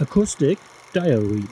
Acoustic Diary.